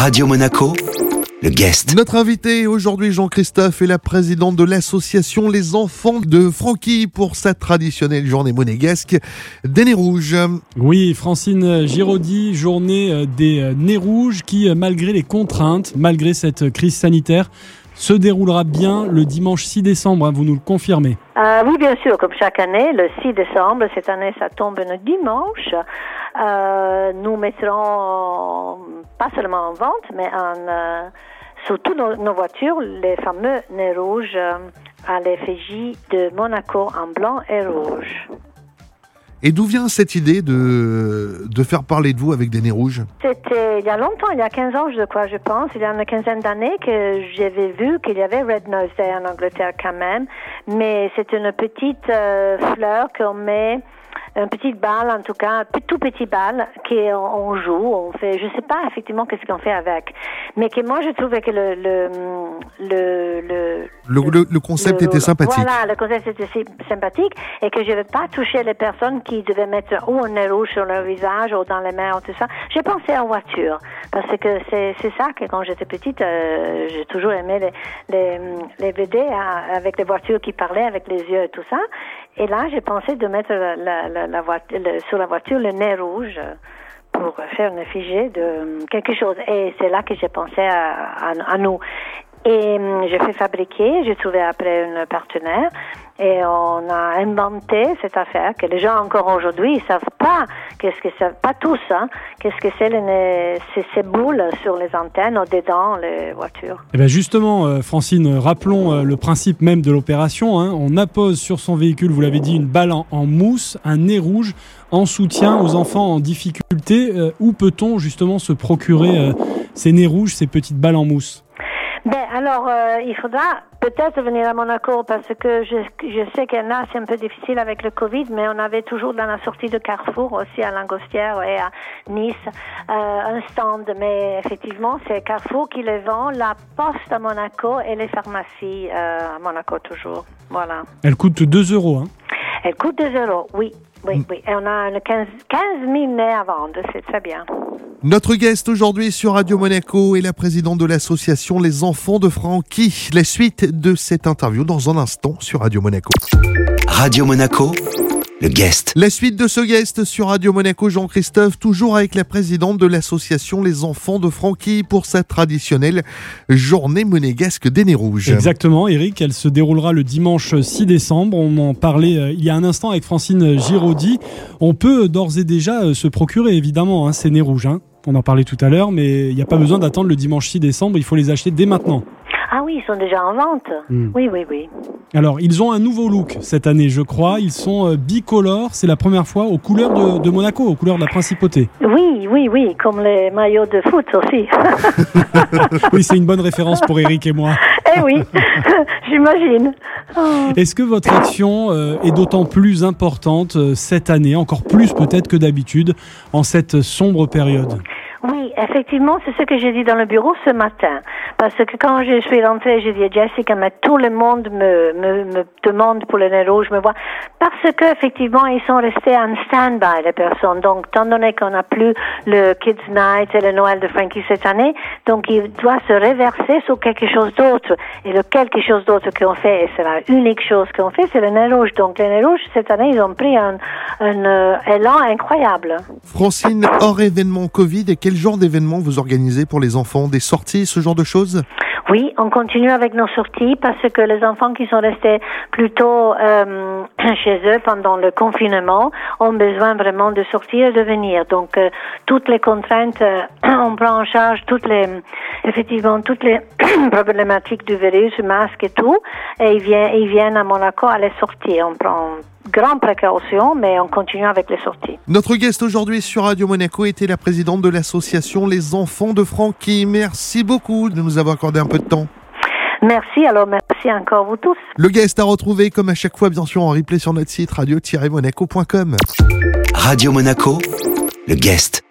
Radio Monaco, le guest. Notre invité aujourd'hui, Jean-Christophe, est la présidente de l'association Les Enfants de Francky pour sa traditionnelle journée monégasque des Nez Rouges. Oui, Francine Giraudy, journée euh, des euh, Nez Rouges qui, euh, malgré les contraintes, malgré cette crise sanitaire, se déroulera bien le dimanche 6 décembre, hein, vous nous le confirmez. Euh, oui, bien sûr, comme chaque année, le 6 décembre, cette année ça tombe le dimanche. Euh, nous mettrons pas seulement en vente, mais en, euh, sur toutes nos, nos voitures les fameux nez rouges euh, à l'effigie de Monaco en blanc et rouge. Et d'où vient cette idée de, de faire parler de vous avec des nez rouges? C'était il y a longtemps, il y a 15 ans, je crois, je pense, il y a une quinzaine d'années que j'avais vu qu'il y avait Red Nose Day en Angleterre quand même, mais c'est une petite euh, fleur qu'on met une petite balle en tout cas, un tout petit balle qu'on on joue, on fait, je sais pas effectivement qu'est-ce qu'on fait avec, mais que moi je trouvais que le le le le, Le, le- le concept était sympathique. Voilà, le concept était sy- sympathique et que je ne vais pas toucher les personnes qui devaient mettre ou un nez rouge sur leur visage ou dans les mains ou tout ça. J'ai pensé en voiture parce que c'est c'est ça que quand j'étais petite, euh, j'ai toujours aimé les les, les BD à- avec les voitures qui parlaient avec les yeux et tout ça. Et là, j'ai pensé de mettre la, la, la, sur la voiture le nez rouge euh, pour faire une effigie de euh, quelque chose. Et c'est là que j'ai pensé à, nous. Et hum, j'ai fait fabriquer, j'ai trouvé après une partenaire et on a inventé cette affaire que les gens encore aujourd'hui ils savent pas qu'est-ce que c'est, pas tous, hein, qu'est-ce que c'est ces, boules sur les antennes ou dedans les voitures. Et bien justement, euh, Francine, rappelons euh, le principe même de l'opération. hein. On appose sur son véhicule, vous l'avez dit, une balle en, mousse, un nez rouge, en soutien aux enfants en difficulté. Euh, où peut-on justement se procurer ces nez rouges, ces petites balles en mousse? Ben alors, euh, il faudra peut-être venir à Monaco parce que je, je sais qu'il y en a, c'est un peu difficile avec le Covid, mais on avait toujours dans la sortie de Carrefour aussi à Langostière et à Nice euh, un stand. Mais effectivement, c'est Carrefour qui les vend, la Poste à Monaco et les pharmacies euh, à Monaco toujours. Voilà. Elle coûte 2 euros. hein. Elle coûte 2 euros, oui. Oui, oui. Et on a une 15, 15 000 nez à vendre, c'est très bien. Notre guest aujourd'hui sur Radio Monaco est la présidente de l'association Les Enfants de Francky. La suite de cette interview dans un instant sur Radio Monaco. Radio Monaco, le guest. La suite de ce guest sur Radio Monaco, Jean-Christophe, toujours avec la présidente de l'association Les Enfants de Francky pour sa traditionnelle journée monégasque des Nez Rouges. Exactement, Eric. Elle se déroulera le dimanche 6 décembre. On en parlait euh, il y a un instant avec Francine Giraudy. On peut d'ores et déjà euh, se procurer évidemment hein, ces nez rouges. hein. On en parlait tout à l'heure, mais il n'y a pas besoin d'attendre le dimanche 6 décembre. Il faut les acheter dès maintenant. Oui, ils sont déjà en vente. Hmm. Oui, oui, oui. Alors, ils ont un nouveau look cette année, je crois. Ils sont euh, bicolores. C'est la première fois aux couleurs de, de Monaco, aux couleurs de la principauté. Oui, oui, oui, comme les maillots de foot aussi. Oui, c'est une bonne référence pour Eric et moi. eh oui, j'imagine. Oh. Est-ce que votre action euh, est d'autant plus importante euh, cette année, encore plus peut-être que d'habitude, en cette sombre période? Oui, effectivement, c'est ce que j'ai dit dans le bureau ce matin. Parce que quand je suis rentrée, j'ai dit à Jessica, mais tout le monde me, me, me demande pour le nez rouge, me voit. Parce que, effectivement, ils sont restés en stand-by, les personnes. Donc, étant donné qu'on n'a plus le Kids Night et le Noël de Frankie cette année, donc il doit se réverser sur quelque chose d'autre. Et le quelque chose d'autre qu'on fait, et c'est la unique chose qu'on fait, c'est le nez rouge. Donc, le nez rouge, cette année, ils ont pris un, un euh, élan incroyable. Francine, hors événement Covid, et genre d'événement vous organisez pour les enfants Des sorties, ce genre de choses Oui, on continue avec nos sorties parce que les enfants qui sont restés plutôt euh, chez eux pendant le confinement ont besoin vraiment de sortir et de venir. Donc euh, toutes les contraintes, euh, on prend en charge toutes les, effectivement toutes les problématiques du virus, masque et tout, et ils viennent, ils viennent à Monaco à les sortir. On prend grande précaution, mais on continue avec les sorties. Notre guest aujourd'hui sur Radio Monaco était la présidente de l'association Les Enfants de Francky. Merci beaucoup de nous avoir accordé un peu de temps. Merci, alors merci encore vous tous. Le guest à retrouver, comme à chaque fois, bien sûr, en replay sur notre site radio-monaco.com. Radio Monaco, le guest.